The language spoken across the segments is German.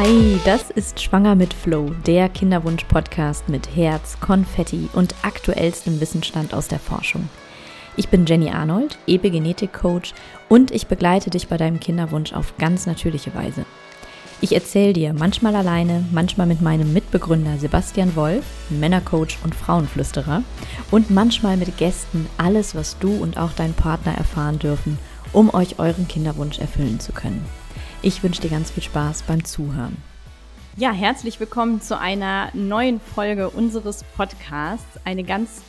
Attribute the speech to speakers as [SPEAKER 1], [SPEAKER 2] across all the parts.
[SPEAKER 1] Hi, das ist Schwanger mit Flow, der Kinderwunsch-Podcast mit Herz, Konfetti und aktuellstem Wissensstand aus der Forschung. Ich bin Jenny Arnold, Epigenetik-Coach und ich begleite dich bei deinem Kinderwunsch auf ganz natürliche Weise. Ich erzähle dir manchmal alleine, manchmal mit meinem Mitbegründer Sebastian Wolf, Männercoach und Frauenflüsterer, und manchmal mit Gästen alles, was du und auch dein Partner erfahren dürfen, um euch euren Kinderwunsch erfüllen zu können. Ich wünsche dir ganz viel Spaß beim Zuhören. Ja, herzlich willkommen zu einer neuen Folge unseres Podcasts. Eine ganz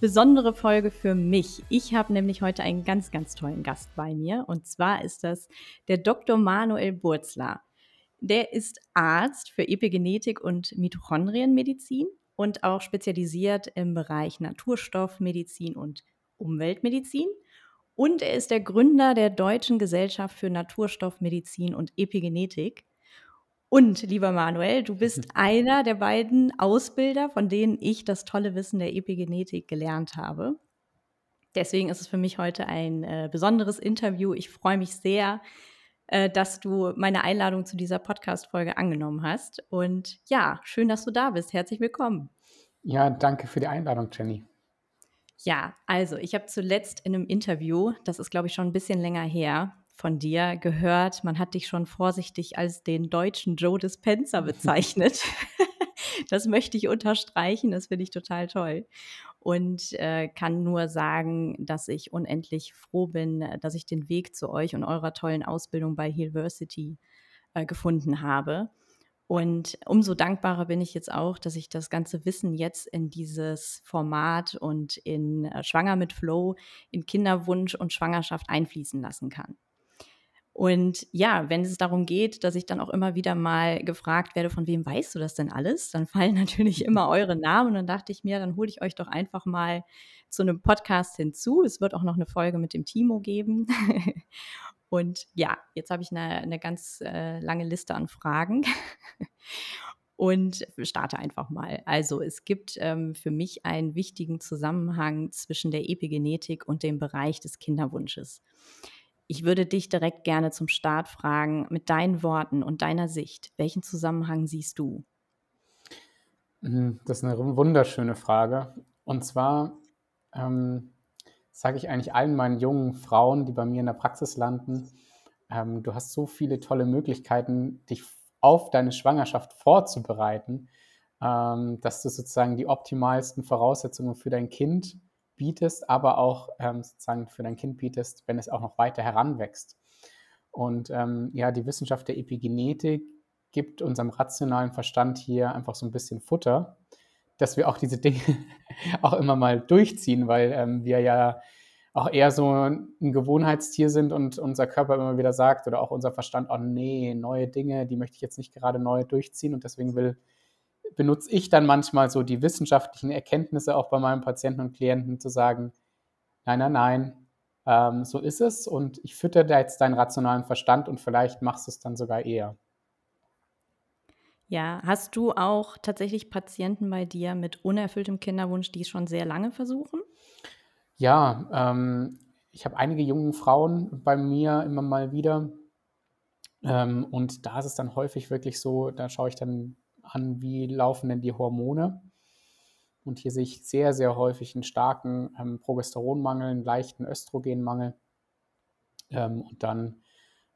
[SPEAKER 1] besondere Folge für mich. Ich habe nämlich heute einen ganz, ganz tollen Gast bei mir. Und zwar ist das der Dr. Manuel Burzler. Der ist Arzt für Epigenetik und Mitochondrienmedizin und auch spezialisiert im Bereich Naturstoffmedizin und Umweltmedizin. Und er ist der Gründer der Deutschen Gesellschaft für Naturstoffmedizin und Epigenetik. Und lieber Manuel, du bist einer der beiden Ausbilder, von denen ich das tolle Wissen der Epigenetik gelernt habe. Deswegen ist es für mich heute ein äh, besonderes Interview. Ich freue mich sehr, äh, dass du meine Einladung zu dieser Podcast-Folge angenommen hast. Und ja, schön, dass du da bist. Herzlich willkommen.
[SPEAKER 2] Ja, danke für die Einladung, Jenny.
[SPEAKER 1] Ja, also ich habe zuletzt in einem Interview, das ist glaube ich schon ein bisschen länger her, von dir gehört, man hat dich schon vorsichtig als den deutschen Joe Dispenza bezeichnet. das möchte ich unterstreichen, das finde ich total toll. Und äh, kann nur sagen, dass ich unendlich froh bin, dass ich den Weg zu euch und eurer tollen Ausbildung bei Healversity äh, gefunden habe. Und umso dankbarer bin ich jetzt auch, dass ich das ganze Wissen jetzt in dieses Format und in äh, Schwanger mit Flow, in Kinderwunsch und Schwangerschaft einfließen lassen kann. Und ja, wenn es darum geht, dass ich dann auch immer wieder mal gefragt werde, von wem weißt du das denn alles, dann fallen natürlich immer eure Namen. Und dann dachte ich mir, dann hole ich euch doch einfach mal zu einem Podcast hinzu. Es wird auch noch eine Folge mit dem Timo geben. Und ja, jetzt habe ich eine, eine ganz äh, lange Liste an Fragen und starte einfach mal. Also es gibt ähm, für mich einen wichtigen Zusammenhang zwischen der Epigenetik und dem Bereich des Kinderwunsches. Ich würde dich direkt gerne zum Start fragen, mit deinen Worten und deiner Sicht, welchen Zusammenhang siehst du?
[SPEAKER 2] Mhm, das ist eine wunderschöne Frage. Und zwar ähm, sage ich eigentlich allen meinen jungen Frauen, die bei mir in der Praxis landen, ähm, du hast so viele tolle Möglichkeiten, dich auf deine Schwangerschaft vorzubereiten, ähm, dass du sozusagen die optimalsten Voraussetzungen für dein Kind bietest, aber auch ähm, sozusagen für dein Kind bietest, wenn es auch noch weiter heranwächst. Und ähm, ja, die Wissenschaft der Epigenetik gibt unserem rationalen Verstand hier einfach so ein bisschen Futter, dass wir auch diese Dinge auch immer mal durchziehen, weil ähm, wir ja auch eher so ein Gewohnheitstier sind und unser Körper immer wieder sagt oder auch unser Verstand, oh nee, neue Dinge, die möchte ich jetzt nicht gerade neu durchziehen und deswegen will, benutze ich dann manchmal so die wissenschaftlichen Erkenntnisse auch bei meinen Patienten und Klienten zu sagen, nein, nein, nein, ähm, so ist es und ich fütter da jetzt deinen rationalen Verstand und vielleicht machst du es dann sogar eher.
[SPEAKER 1] Ja, hast du auch tatsächlich Patienten bei dir mit unerfülltem Kinderwunsch, die es schon sehr lange versuchen?
[SPEAKER 2] Ja, ähm, ich habe einige junge Frauen bei mir immer mal wieder. Ähm, und da ist es dann häufig wirklich so, da schaue ich dann an, wie laufen denn die Hormone. Und hier sehe ich sehr, sehr häufig einen starken ähm, Progesteronmangel, einen leichten Östrogenmangel. Ähm, und dann,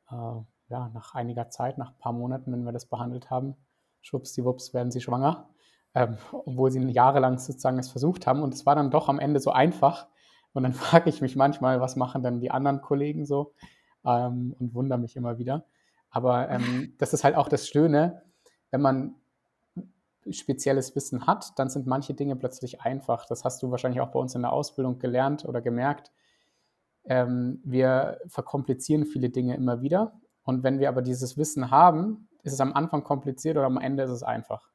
[SPEAKER 2] äh, ja, nach einiger Zeit, nach ein paar Monaten, wenn wir das behandelt haben, schwuppsdiwupps werden sie schwanger. Ähm, obwohl sie jahrelang sozusagen es versucht haben. Und es war dann doch am Ende so einfach, und dann frage ich mich manchmal, was machen dann die anderen Kollegen so ähm, und wundere mich immer wieder. Aber ähm, das ist halt auch das Schöne, wenn man spezielles Wissen hat, dann sind manche Dinge plötzlich einfach. Das hast du wahrscheinlich auch bei uns in der Ausbildung gelernt oder gemerkt. Ähm, wir verkomplizieren viele Dinge immer wieder. Und wenn wir aber dieses Wissen haben, ist es am Anfang kompliziert oder am Ende ist es einfach.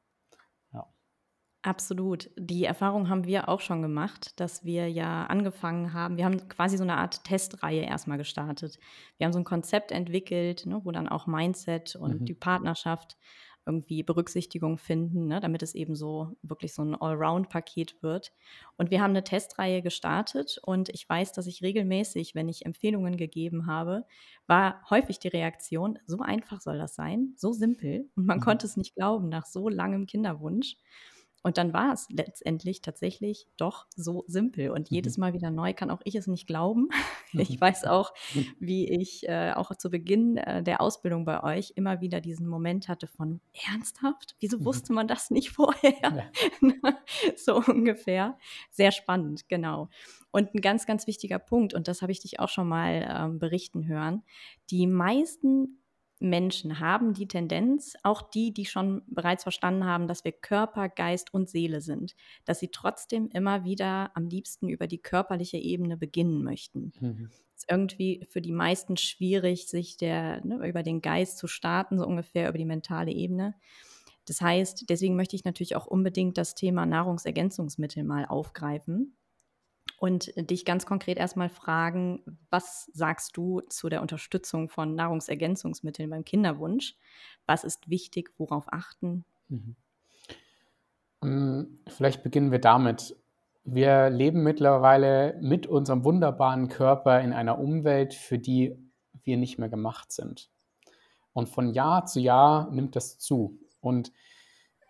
[SPEAKER 1] Absolut. Die Erfahrung haben wir auch schon gemacht, dass wir ja angefangen haben. Wir haben quasi so eine Art Testreihe erstmal gestartet. Wir haben so ein Konzept entwickelt, ne, wo dann auch Mindset und mhm. die Partnerschaft irgendwie Berücksichtigung finden, ne, damit es eben so wirklich so ein Allround-Paket wird. Und wir haben eine Testreihe gestartet und ich weiß, dass ich regelmäßig, wenn ich Empfehlungen gegeben habe, war häufig die Reaktion, so einfach soll das sein, so simpel. Und man mhm. konnte es nicht glauben nach so langem Kinderwunsch. Und dann war es letztendlich tatsächlich doch so simpel. Und mhm. jedes Mal wieder neu kann auch ich es nicht glauben. Ich weiß auch, wie ich äh, auch zu Beginn äh, der Ausbildung bei euch immer wieder diesen Moment hatte von ernsthaft? Wieso mhm. wusste man das nicht vorher? Ja. so ungefähr. Sehr spannend, genau. Und ein ganz, ganz wichtiger Punkt, und das habe ich dich auch schon mal ähm, berichten hören, die meisten Menschen haben die Tendenz, auch die, die schon bereits verstanden haben, dass wir Körper, Geist und Seele sind, dass sie trotzdem immer wieder am liebsten über die körperliche Ebene beginnen möchten. Mhm. ist irgendwie für die meisten schwierig, sich der, ne, über den Geist zu starten, so ungefähr über die mentale Ebene. Das heißt, deswegen möchte ich natürlich auch unbedingt das Thema Nahrungsergänzungsmittel mal aufgreifen und dich ganz konkret erstmal fragen, was sagst du zu der Unterstützung von Nahrungsergänzungsmitteln beim Kinderwunsch? Was ist wichtig? Worauf achten? Mhm.
[SPEAKER 2] Ähm, vielleicht beginnen wir damit. Wir leben mittlerweile mit unserem wunderbaren Körper in einer Umwelt, für die wir nicht mehr gemacht sind. Und von Jahr zu Jahr nimmt das zu. Und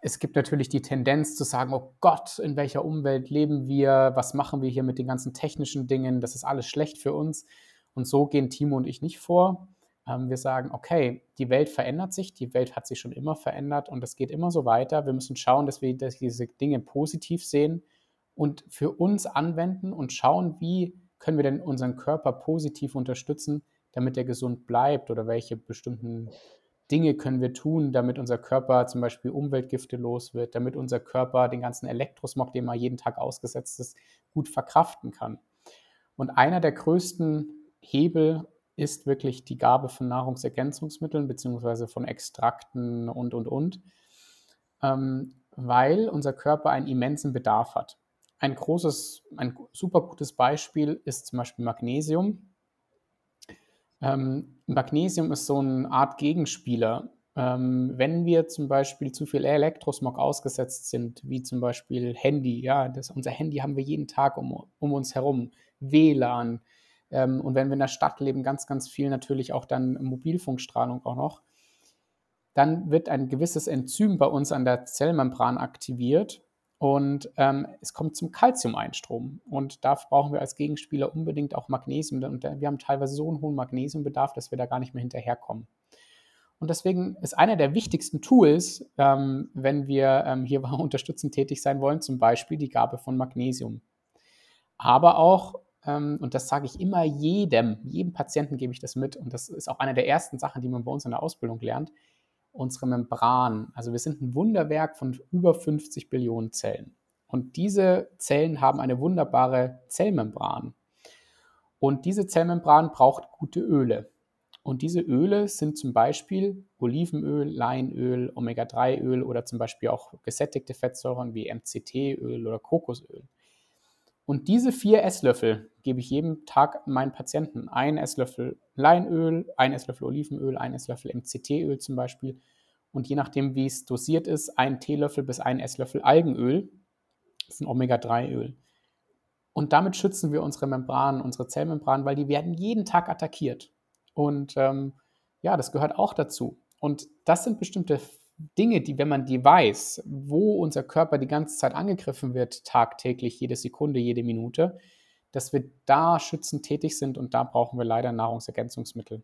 [SPEAKER 2] es gibt natürlich die Tendenz zu sagen, oh Gott, in welcher Umwelt leben wir, was machen wir hier mit den ganzen technischen Dingen, das ist alles schlecht für uns. Und so gehen Timo und ich nicht vor. Ähm, wir sagen, okay, die Welt verändert sich, die Welt hat sich schon immer verändert und es geht immer so weiter. Wir müssen schauen, dass wir diese Dinge positiv sehen und für uns anwenden und schauen, wie können wir denn unseren Körper positiv unterstützen, damit er gesund bleibt oder welche bestimmten Dinge können wir tun, damit unser Körper zum Beispiel Umweltgifte los wird, damit unser Körper den ganzen Elektrosmog, dem er jeden Tag ausgesetzt ist, gut verkraften kann. Und einer der größten Hebel ist wirklich die Gabe von Nahrungsergänzungsmitteln beziehungsweise von Extrakten und, und, und, ähm, weil unser Körper einen immensen Bedarf hat. Ein großes, ein super gutes Beispiel ist zum Beispiel Magnesium. Ähm, Magnesium ist so eine Art Gegenspieler. Ähm, wenn wir zum Beispiel zu viel Elektrosmog ausgesetzt sind, wie zum Beispiel Handy, ja, das, unser Handy haben wir jeden Tag um, um uns herum, WLAN, ähm, und wenn wir in der Stadt leben, ganz, ganz viel natürlich auch dann Mobilfunkstrahlung auch noch, dann wird ein gewisses Enzym bei uns an der Zellmembran aktiviert und ähm, es kommt zum Calcium-Einstrom. Und da brauchen wir als Gegenspieler unbedingt auch Magnesium. Und wir haben teilweise so einen hohen Magnesiumbedarf, dass wir da gar nicht mehr hinterherkommen. Und deswegen ist einer der wichtigsten Tools, ähm, wenn wir ähm, hier unterstützend tätig sein wollen, zum Beispiel die Gabe von Magnesium. Aber auch, ähm, und das sage ich immer jedem, jedem Patienten gebe ich das mit, und das ist auch eine der ersten Sachen, die man bei uns in der Ausbildung lernt, unsere Membran. Also wir sind ein Wunderwerk von über 50 Billionen Zellen. Und diese Zellen haben eine wunderbare Zellmembran. Und diese Zellmembran braucht gute Öle. Und diese Öle sind zum Beispiel Olivenöl, Leinöl, Omega-3-Öl oder zum Beispiel auch gesättigte Fettsäuren wie MCT-Öl oder Kokosöl. Und diese vier Esslöffel gebe ich jeden Tag meinen Patienten. Ein Esslöffel Leinöl, ein Esslöffel Olivenöl, ein Esslöffel MCT-Öl zum Beispiel. Und je nachdem, wie es dosiert ist, ein Teelöffel bis ein Esslöffel Algenöl. Das ist ein Omega-3-Öl. Und damit schützen wir unsere Membranen, unsere Zellmembranen, weil die werden jeden Tag attackiert. Und ähm, ja, das gehört auch dazu. Und das sind bestimmte Dinge, die, wenn man die weiß, wo unser Körper die ganze Zeit angegriffen wird, tagtäglich, jede Sekunde, jede Minute, dass wir da schützend tätig sind und da brauchen wir leider Nahrungsergänzungsmittel.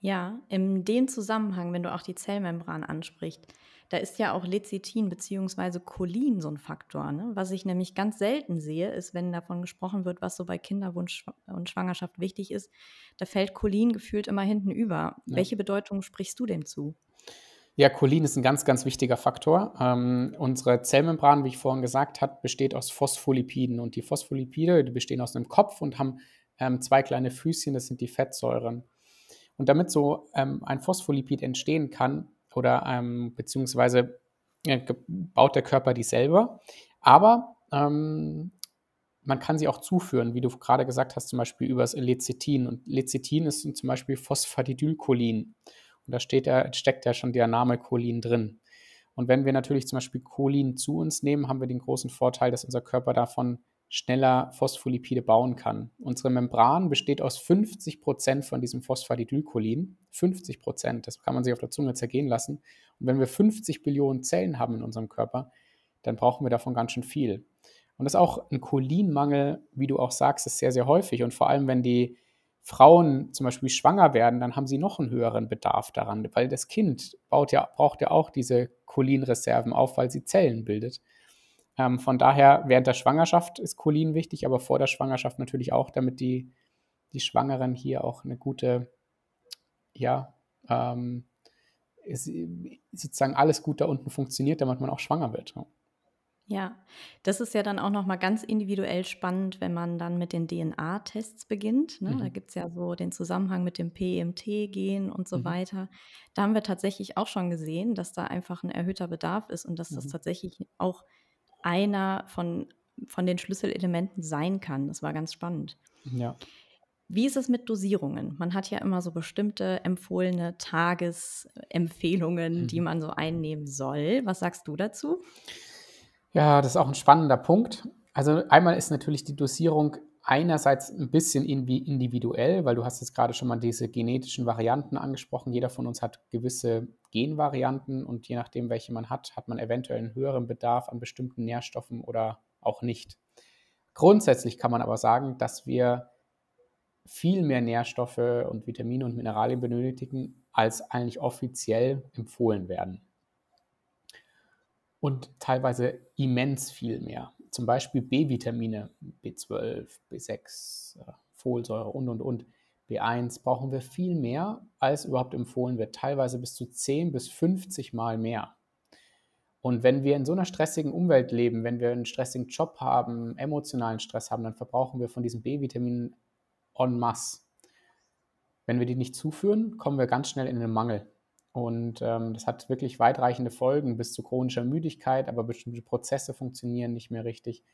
[SPEAKER 1] Ja, in dem Zusammenhang, wenn du auch die Zellmembran ansprichst, da ist ja auch Lecithin bzw. Cholin so ein Faktor. Ne? Was ich nämlich ganz selten sehe, ist, wenn davon gesprochen wird, was so bei Kinderwunsch und Schwangerschaft wichtig ist, da fällt Cholin gefühlt immer hinten über. Ja. Welche Bedeutung sprichst du dem zu?
[SPEAKER 2] Ja, Cholin ist ein ganz, ganz wichtiger Faktor. Ähm, unsere Zellmembran, wie ich vorhin gesagt habe, besteht aus Phospholipiden. Und die Phospholipide, die bestehen aus einem Kopf und haben ähm, zwei kleine Füßchen, das sind die Fettsäuren. Und damit so ähm, ein Phospholipid entstehen kann, oder ähm, beziehungsweise äh, baut der Körper die selber, aber ähm, man kann sie auch zuführen, wie du gerade gesagt hast, zum Beispiel über das Lecithin. Und Lecithin ist zum Beispiel Phosphatidylcholin. Und da steht ja, steckt ja schon der Name Cholin drin. Und wenn wir natürlich zum Beispiel Cholin zu uns nehmen, haben wir den großen Vorteil, dass unser Körper davon schneller Phospholipide bauen kann. Unsere Membran besteht aus 50 Prozent von diesem Phosphatidylcholin. 50 Prozent, das kann man sich auf der Zunge zergehen lassen. Und wenn wir 50 Billionen Zellen haben in unserem Körper, dann brauchen wir davon ganz schön viel. Und das ist auch ein Cholinmangel, wie du auch sagst, ist sehr, sehr häufig. Und vor allem, wenn die Frauen zum Beispiel schwanger werden, dann haben sie noch einen höheren Bedarf daran, weil das Kind ja, braucht ja auch diese Cholinreserven auf, weil sie Zellen bildet. Ähm, von daher, während der Schwangerschaft ist Cholin wichtig, aber vor der Schwangerschaft natürlich auch, damit die, die Schwangeren hier auch eine gute, ja, ähm, sozusagen alles gut da unten funktioniert, damit man auch schwanger wird.
[SPEAKER 1] Ja, das ist ja dann auch noch mal ganz individuell spannend, wenn man dann mit den DNA-Tests beginnt, ne? Da mhm. gibt es ja so den Zusammenhang mit dem PEMT-Gen und so Mhm. weiter. Da haben wir tatsächlich auch schon gesehen, dass da einfach ein erhöhter Bedarf ist und dass das Mhm. tatsächlich auch einer von von den Schlüsselelementen sein kann. Das war ganz spannend.
[SPEAKER 2] Ja.
[SPEAKER 1] Wie ist es mit Dosierungen? Man hat ja immer so bestimmte empfohlene Tagesempfehlungen, die mhm. man so einnehmen soll. Was sagst du dazu?
[SPEAKER 2] Ja, das ist auch ein spannender Punkt. Also einmal ist natürlich die Dosierung einerseits ein bisschen individuell, weil du hast jetzt gerade schon mal diese genetischen Varianten angesprochen. Jeder von uns hat gewisse Genvarianten und je nachdem, welche man hat, hat man eventuell einen höheren Bedarf an bestimmten Nährstoffen oder auch nicht. Grundsätzlich kann man aber sagen, dass wir viel mehr Nährstoffe und Vitamine und Mineralien benötigen, als eigentlich offiziell empfohlen werden und teilweise immens viel mehr. Zum Beispiel B-Vitamine, B12, B6, Folsäure und, und, und. B1 brauchen wir viel mehr, als überhaupt empfohlen wird. Teilweise bis zu 10 bis 50 Mal mehr. Und wenn wir in so einer stressigen Umwelt leben, wenn wir einen stressigen Job haben, emotionalen Stress haben, dann verbrauchen wir von diesen B-Vitaminen en masse. Wenn wir die nicht zuführen, kommen wir ganz schnell in einen Mangel. Und ähm, das hat wirklich weitreichende Folgen bis zu chronischer Müdigkeit, aber bestimmte Prozesse funktionieren nicht mehr richtig.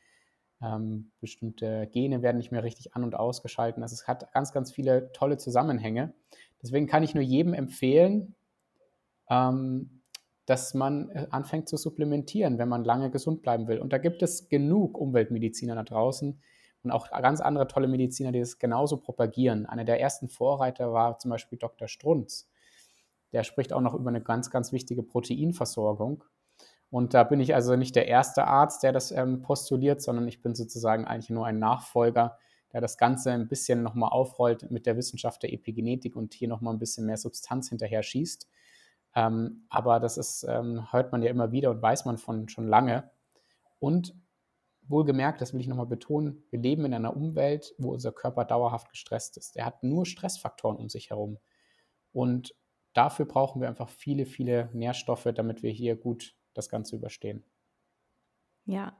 [SPEAKER 2] Ähm, bestimmte Gene werden nicht mehr richtig an- und ausgeschalten. Also es hat ganz, ganz viele tolle Zusammenhänge. Deswegen kann ich nur jedem empfehlen, ähm, dass man äh, anfängt zu supplementieren, wenn man lange gesund bleiben will. Und da gibt es genug Umweltmediziner da draußen und auch ganz andere tolle Mediziner, die das genauso propagieren. Einer der ersten Vorreiter war zum Beispiel Dr. Strunz der spricht auch noch über eine ganz, ganz wichtige Proteinversorgung. Und da bin ich also nicht der erste Arzt, der das ähm, postuliert, sondern ich bin sozusagen eigentlich nur ein Nachfolger, der das Ganze ein bisschen nochmal aufrollt mit der Wissenschaft der Epigenetik und hier nochmal ein bisschen mehr Substanz hinterher schießt. Ähm, aber das ist, ähm, hört man ja immer wieder und weiß man von schon lange. Und wohlgemerkt, das will ich nochmal betonen, wir leben in einer Umwelt, wo unser Körper dauerhaft gestresst ist. Er hat nur Stressfaktoren um sich herum. Und dafür brauchen wir einfach viele, viele Nährstoffe, damit wir hier gut das Ganze überstehen.
[SPEAKER 1] Ja,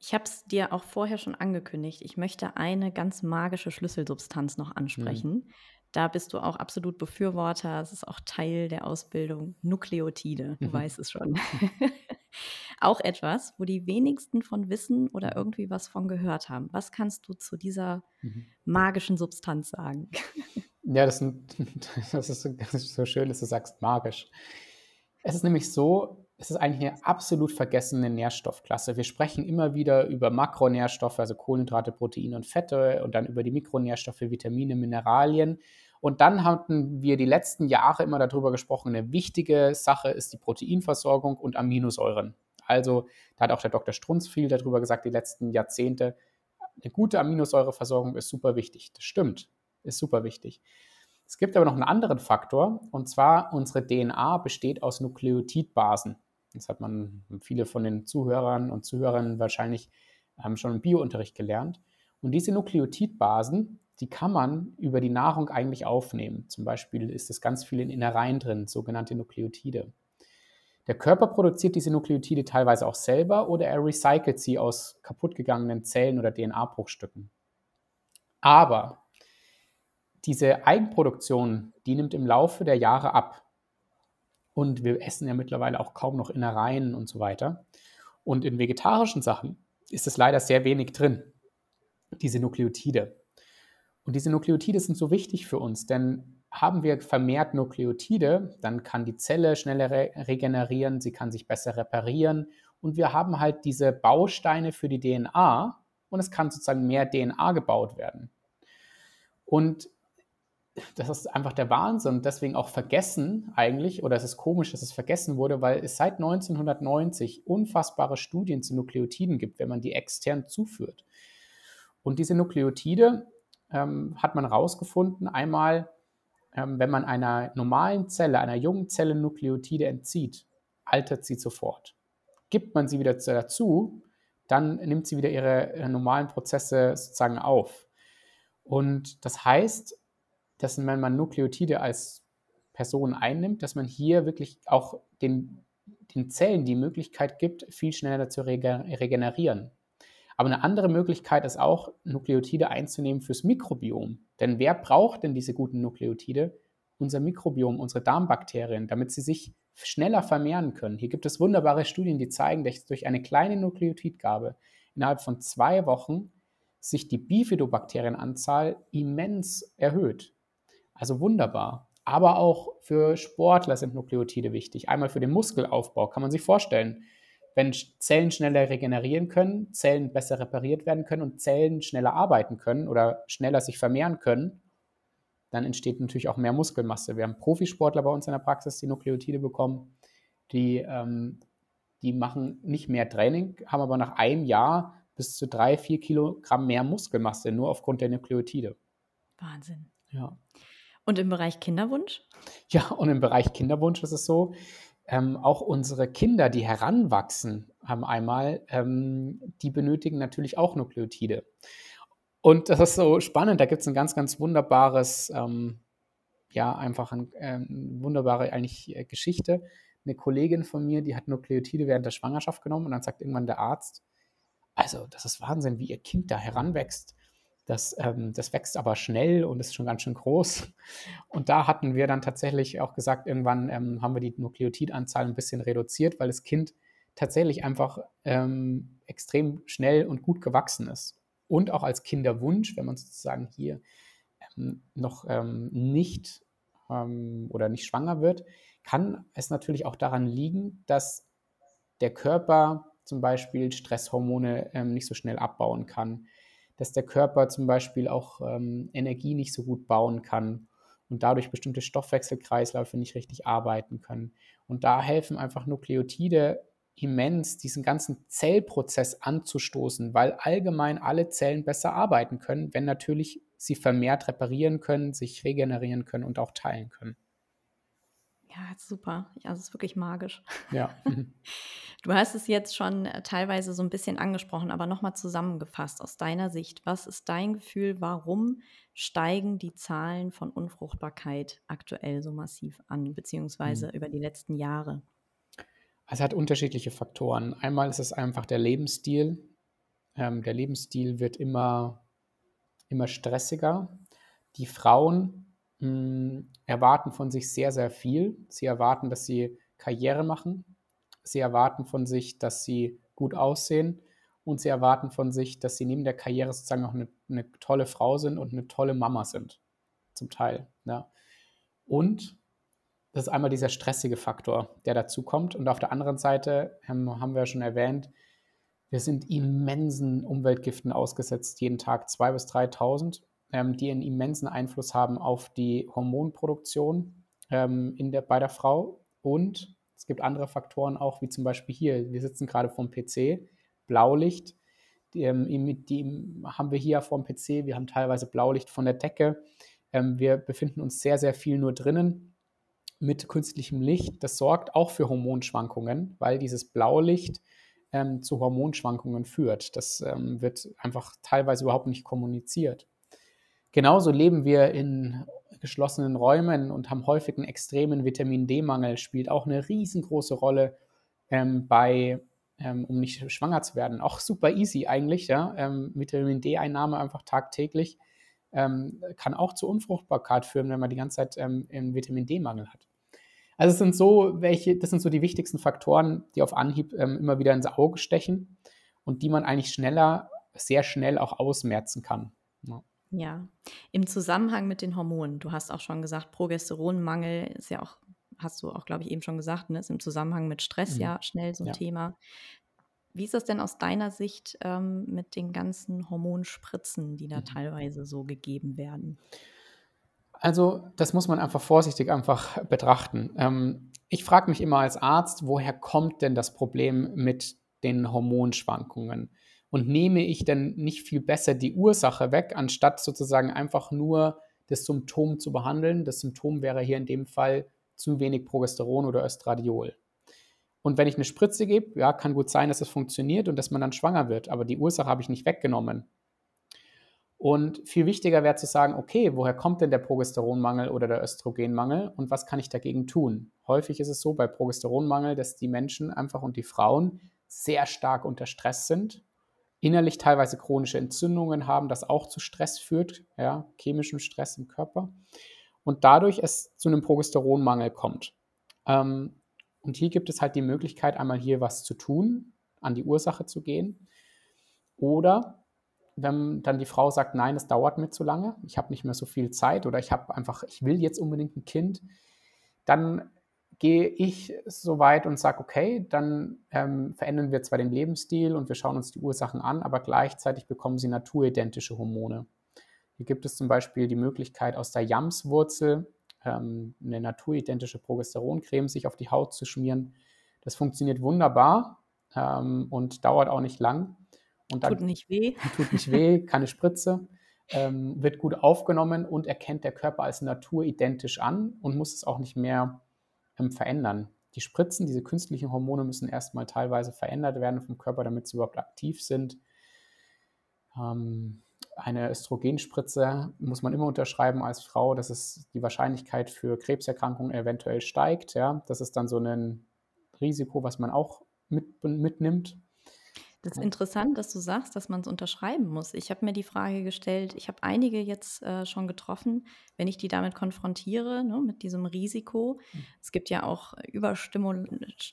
[SPEAKER 1] ich habe es dir auch vorher schon angekündigt. Ich möchte eine ganz magische Schlüsselsubstanz noch ansprechen. Mhm. Da bist du auch absolut Befürworter. Es ist auch Teil der Ausbildung Nukleotide. Du mhm. weißt es schon. auch etwas, wo die wenigsten von wissen oder mhm. irgendwie was von gehört haben. Was kannst du zu dieser mhm. magischen Substanz sagen?
[SPEAKER 2] Ja, das, das, ist, das ist so schön, dass du sagst magisch. Es ist nämlich so, es ist eigentlich eine absolut vergessene Nährstoffklasse. Wir sprechen immer wieder über Makronährstoffe, also Kohlenhydrate, Proteine und Fette und dann über die Mikronährstoffe, Vitamine, Mineralien. Und dann hatten wir die letzten Jahre immer darüber gesprochen, eine wichtige Sache ist die Proteinversorgung und Aminosäuren. Also da hat auch der Dr. Strunz viel darüber gesagt, die letzten Jahrzehnte. Eine gute Aminosäureversorgung ist super wichtig. Das stimmt ist super wichtig. Es gibt aber noch einen anderen Faktor, und zwar unsere DNA besteht aus Nukleotidbasen. Das hat man viele von den Zuhörern und Zuhörern wahrscheinlich ähm, schon im Biounterricht gelernt. Und diese Nukleotidbasen, die kann man über die Nahrung eigentlich aufnehmen. Zum Beispiel ist es ganz viel in Innereien drin, sogenannte Nukleotide. Der Körper produziert diese Nukleotide teilweise auch selber oder er recycelt sie aus kaputtgegangenen Zellen oder DNA-Bruchstücken. Aber diese Eigenproduktion, die nimmt im Laufe der Jahre ab. Und wir essen ja mittlerweile auch kaum noch Innereien und so weiter. Und in vegetarischen Sachen ist es leider sehr wenig drin, diese Nukleotide. Und diese Nukleotide sind so wichtig für uns, denn haben wir vermehrt Nukleotide, dann kann die Zelle schneller re regenerieren, sie kann sich besser reparieren und wir haben halt diese Bausteine für die DNA und es kann sozusagen mehr DNA gebaut werden. Und das ist einfach der Wahnsinn deswegen auch vergessen eigentlich, oder es ist komisch, dass es vergessen wurde, weil es seit 1990 unfassbare Studien zu Nukleotiden gibt, wenn man die extern zuführt. Und diese Nukleotide ähm, hat man herausgefunden, einmal, ähm, wenn man einer normalen Zelle, einer jungen Zelle Nukleotide entzieht, altert sie sofort. Gibt man sie wieder dazu, dann nimmt sie wieder ihre äh, normalen Prozesse sozusagen auf. Und das heißt, dass wenn man Nukleotide als Person einnimmt, dass man hier wirklich auch den, den Zellen die Möglichkeit gibt, viel schneller zu regenerieren. Aber eine andere Möglichkeit ist auch, Nukleotide einzunehmen fürs Mikrobiom. Denn wer braucht denn diese guten Nukleotide? Unser Mikrobiom, unsere Darmbakterien, damit sie sich schneller vermehren können. Hier gibt es wunderbare Studien, die zeigen, dass durch eine kleine Nukleotidgabe innerhalb von zwei Wochen sich die Bifidobakterienanzahl immens erhöht. Also wunderbar. Aber auch für Sportler sind Nukleotide wichtig. Einmal für den Muskelaufbau kann man sich vorstellen, wenn Zellen schneller regenerieren können, Zellen besser repariert werden können und Zellen schneller arbeiten können oder schneller sich vermehren können, dann entsteht natürlich auch mehr Muskelmasse. Wir haben Profisportler bei uns in der Praxis, die Nukleotide bekommen, die, ähm, die machen nicht mehr Training, haben aber nach einem Jahr bis zu drei, vier Kilogramm mehr Muskelmasse, nur aufgrund der Nukleotide.
[SPEAKER 1] Wahnsinn.
[SPEAKER 2] Ja.
[SPEAKER 1] Und im Bereich Kinderwunsch?
[SPEAKER 2] Ja, und im Bereich Kinderwunsch ist es so, ähm, auch unsere Kinder, die heranwachsen, haben einmal, ähm, die benötigen natürlich auch Nukleotide. Und das ist so spannend, da gibt es ein ganz, ganz wunderbares, ähm, ja, einfach eine ähm, wunderbare eigentlich äh, Geschichte. Eine Kollegin von mir, die hat Nukleotide während der Schwangerschaft genommen und dann sagt irgendwann der Arzt, also das ist Wahnsinn, wie ihr Kind da heranwächst. Das, ähm, das wächst aber schnell und ist schon ganz schön groß. Und da hatten wir dann tatsächlich auch gesagt, irgendwann ähm, haben wir die Nukleotidanzahl ein bisschen reduziert, weil das Kind tatsächlich einfach ähm, extrem schnell und gut gewachsen ist. Und auch als Kinderwunsch, wenn man sozusagen hier ähm, noch ähm, nicht ähm, oder nicht schwanger wird, kann es natürlich auch daran liegen, dass der Körper zum Beispiel Stresshormone nicht so schnell abbauen kann dass der Körper zum Beispiel auch ähm, Energie nicht so gut bauen kann und dadurch bestimmte Stoffwechselkreisläufe nicht richtig arbeiten können. Und da helfen einfach Nukleotide immens, diesen ganzen Zellprozess anzustoßen, weil allgemein alle Zellen besser arbeiten können, wenn natürlich sie vermehrt reparieren können, sich regenerieren können und auch teilen können.
[SPEAKER 1] Ja, super. Ja, es ist wirklich magisch.
[SPEAKER 2] Ja.
[SPEAKER 1] Du hast es jetzt schon äh, teilweise so ein bisschen angesprochen, aber nochmal zusammengefasst aus deiner Sicht. Was ist dein Gefühl, warum steigen die Zahlen von Unfruchtbarkeit aktuell so massiv an, beziehungsweise mhm. über die letzten Jahre?
[SPEAKER 2] Es hat unterschiedliche Faktoren. Einmal ist es einfach der Lebensstil. Ähm, der Lebensstil wird immer, immer stressiger. Die Frauen mh, hm, erwarten von sich sehr, sehr viel. Sie erwarten, dass sie Karriere machen. Sie erwarten von sich, dass sie gut aussehen. Und sie erwarten von sich, dass sie neben der Karriere sozusagen auch eine, eine tolle Frau sind und eine tolle Mama sind. Zum Teil. Ja. Und das ist einmal dieser stressige Faktor, der dazu kommt. Und auf der anderen Seite ähm, haben wir ja schon erwähnt, wir sind immensen Umweltgiften ausgesetzt, jeden Tag 2.000 bis 3.000 ähm, die einen immensen Einfluss haben auf die Hormonproduktion ähm, in der, bei der Frau. Und es gibt andere Faktoren auch, wie zum Beispiel hier, wir sitzen gerade vorm PC, Blaulicht, die, ähm, die haben wir hier vorm PC, wir haben teilweise Blaulicht von der Decke. Ähm, wir befinden uns sehr, sehr viel nur drinnen mit künstlichem Licht. Das sorgt auch für Hormonschwankungen, weil dieses Blaulicht ähm, zu Hormonschwankungen führt. Das ähm, wird einfach teilweise überhaupt nicht kommuniziert. Genauso leben wir in geschlossenen Räumen und haben häufig einen extremen Vitamin D-Mangel, spielt auch eine riesengroße Rolle ähm, bei, ähm, um nicht schwanger zu werden. Auch super easy eigentlich, ja. Ähm, Vitamin D-Einnahme einfach tagtäglich ähm, kann auch zur Unfruchtbarkeit führen, wenn man die ganze Zeit ähm, einen Vitamin D-Mangel hat. Also es sind so welche, das sind so die wichtigsten Faktoren, die auf Anhieb ähm, immer wieder ins Auge stechen und die man eigentlich schneller, sehr schnell auch ausmerzen kann.
[SPEAKER 1] Ja. Ja, im Zusammenhang mit den Hormonen, du hast auch schon gesagt, Progesteronmangel ist ja auch, hast du auch, glaube ich, eben schon gesagt, ne, ist im Zusammenhang mit Stress
[SPEAKER 2] Mhm.
[SPEAKER 1] ja schnell so ein
[SPEAKER 2] Ja.
[SPEAKER 1] Thema. Wie ist das denn aus deiner Sicht ähm, mit den ganzen Hormonspritzen, die da
[SPEAKER 2] Mhm.
[SPEAKER 1] teilweise so gegeben werden?
[SPEAKER 2] Also, das muss man einfach vorsichtig einfach betrachten. Ähm, ich frage mich immer als Arzt, woher kommt denn das Problem mit den Hormonschwankungen? Und nehme ich denn nicht viel besser die Ursache weg, anstatt sozusagen einfach nur das Symptom zu behandeln? Das Symptom wäre hier in dem Fall zu wenig Progesteron oder Östradiol. Und wenn ich eine Spritze gebe, ja, kann gut sein, dass es funktioniert und dass man dann schwanger wird, aber die Ursache habe ich nicht weggenommen. Und viel wichtiger wäre zu sagen, okay, woher kommt denn der Progesteronmangel oder der Östrogenmangel und was kann ich dagegen tun? Häufig ist es so bei Progesteronmangel, dass die Menschen einfach und die Frauen sehr stark unter Stress sind, innerlich teilweise chronische Entzündungen haben, das auch zu Stress führt, ja, chemischem Stress im Körper und dadurch es zu einem Progesteronmangel kommt. Ähm, und hier gibt es halt die Möglichkeit, einmal hier was zu tun, an die Ursache zu gehen oder wenn dann die Frau sagt, nein, es dauert mir zu lange, ich habe nicht mehr so viel Zeit oder ich habe einfach, ich will jetzt unbedingt ein Kind, dann gehe ich so weit und sage, okay, dann ähm, verändern wir zwar den Lebensstil und wir schauen uns die Ursachen an, aber gleichzeitig bekommen sie naturidentische Hormone. Hier gibt es zum Beispiel die Möglichkeit, aus der Jamswurzel ähm, eine naturidentische Progesteroncreme sich auf die Haut zu schmieren. Das funktioniert wunderbar ähm, und dauert auch nicht lang. Und
[SPEAKER 1] Tut nicht weh.
[SPEAKER 2] tut nicht weh, keine Spritze, ähm, wird gut aufgenommen und erkennt der Körper als naturidentisch an und muss es auch nicht mehr verändern. Die Spritzen, diese künstlichen Hormone müssen erstmal teilweise verändert werden vom Körper, damit sie überhaupt aktiv sind. Ähm, eine Östrogenspritze muss man immer unterschreiben als Frau, dass es die Wahrscheinlichkeit für Krebserkrankungen eventuell steigt. Ja? Das ist dann so ein Risiko, was man auch mit, mitnimmt.
[SPEAKER 1] Das ist interessant, dass du sagst, dass man es unterschreiben muss. Ich habe mir die Frage gestellt, ich habe einige jetzt äh, schon getroffen, wenn ich die damit konfrontiere, ne, mit diesem Risiko.
[SPEAKER 2] Mhm.
[SPEAKER 1] Es gibt ja auch Überstimul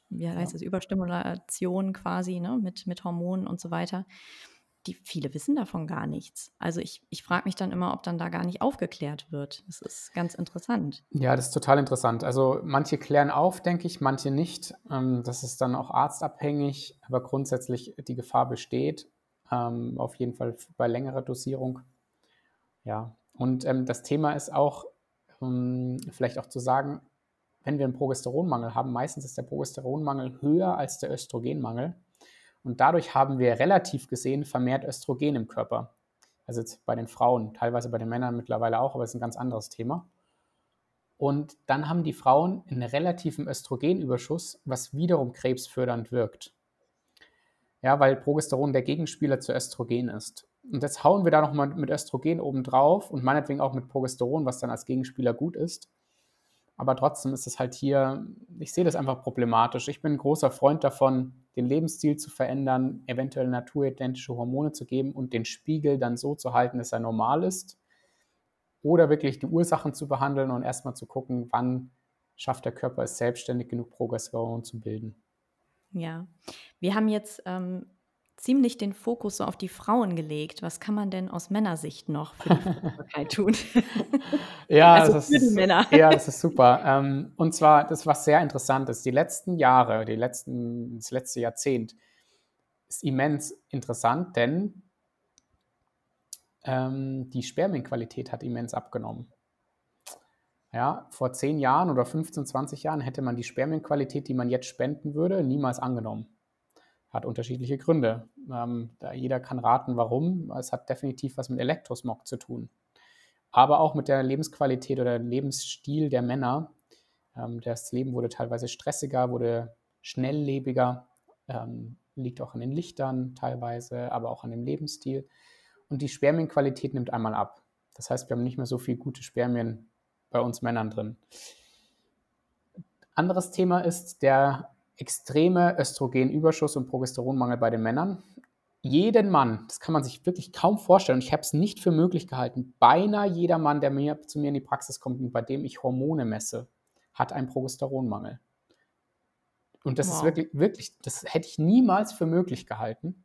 [SPEAKER 1] wie heißt
[SPEAKER 2] Ja.
[SPEAKER 1] es, Überstimulation quasi ne, mit, mit Hormonen und so weiter. Die, viele wissen davon gar nichts. Also ich, ich frage mich dann immer, ob dann da gar nicht aufgeklärt wird. Das ist ganz interessant.
[SPEAKER 2] Ja, das ist total interessant. Also manche klären auf, denke ich, manche nicht. Ähm, das ist dann auch arztabhängig, aber grundsätzlich die Gefahr besteht. Ähm, auf jeden Fall bei längerer Dosierung. Ja, und ähm, das Thema ist auch, vielleicht auch zu sagen, wenn wir einen Progesteronmangel haben, meistens ist der Progesteronmangel höher als der Östrogenmangel. Und dadurch haben wir relativ gesehen vermehrt Östrogen im Körper. Also jetzt bei den Frauen, teilweise bei den Männern mittlerweile auch, aber es ist ein ganz anderes Thema. Und dann haben die Frauen einen relativen Östrogenüberschuss, was wiederum krebsfördernd wirkt. Ja, weil Progesteron der Gegenspieler zu Östrogen ist. Und jetzt hauen wir da nochmal mit Östrogen oben drauf und meinetwegen auch mit Progesteron, was dann als Gegenspieler gut ist. Aber trotzdem ist es halt hier, ich sehe das einfach problematisch. Ich bin ein großer Freund davon, den Lebensstil zu verändern, eventuell naturidentische Hormone zu geben und den Spiegel dann so zu halten, dass er normal ist. Oder wirklich die Ursachen zu behandeln und erstmal zu gucken, wann schafft der Körper es selbstständig genug Progesteron zu bilden.
[SPEAKER 1] Ja, wir haben jetzt ähm, ziemlich den Fokus so auf die Frauen gelegt. Was kann man denn aus Männersicht noch für die Fruchtbarkeit tun?
[SPEAKER 2] Ja,
[SPEAKER 1] Also
[SPEAKER 2] das ist,
[SPEAKER 1] Männer.
[SPEAKER 2] ja, das ist super. Ähm, und zwar, das was sehr interessant ist, die letzten Jahre, die letzten, das letzte Jahrzehnt ist immens interessant, denn ähm, die Spermienqualität hat immens abgenommen. Ja, vor 10 Jahren oder 15, 20 Jahren hätte man die Spermienqualität, die man jetzt spenden würde, niemals angenommen. Hat unterschiedliche Gründe. Ähm, da jeder kann raten, warum. Es hat definitiv was mit Elektrosmog zu tun. Aber auch mit der Lebensqualität oder Lebensstil der Männer. Ähm, das Leben wurde teilweise stressiger, wurde schnelllebiger, ähm, liegt auch an den Lichtern teilweise, aber auch an dem Lebensstil. Und die Spermienqualität nimmt einmal ab. Das heißt, wir haben nicht mehr so viel gute Spermien bei uns Männern drin. Anderes Thema ist der extreme Östrogenüberschuss und Progesteronmangel bei den Männern. Jeden Mann, das kann man sich wirklich kaum vorstellen, und ich habe es nicht für möglich gehalten, beinahe jeder Mann, der mir, zu mir in die Praxis kommt und bei dem ich Hormone messe, hat einen Progesteronmangel. Und das wow. ist wirklich, wirklich, das hätte ich niemals für möglich gehalten.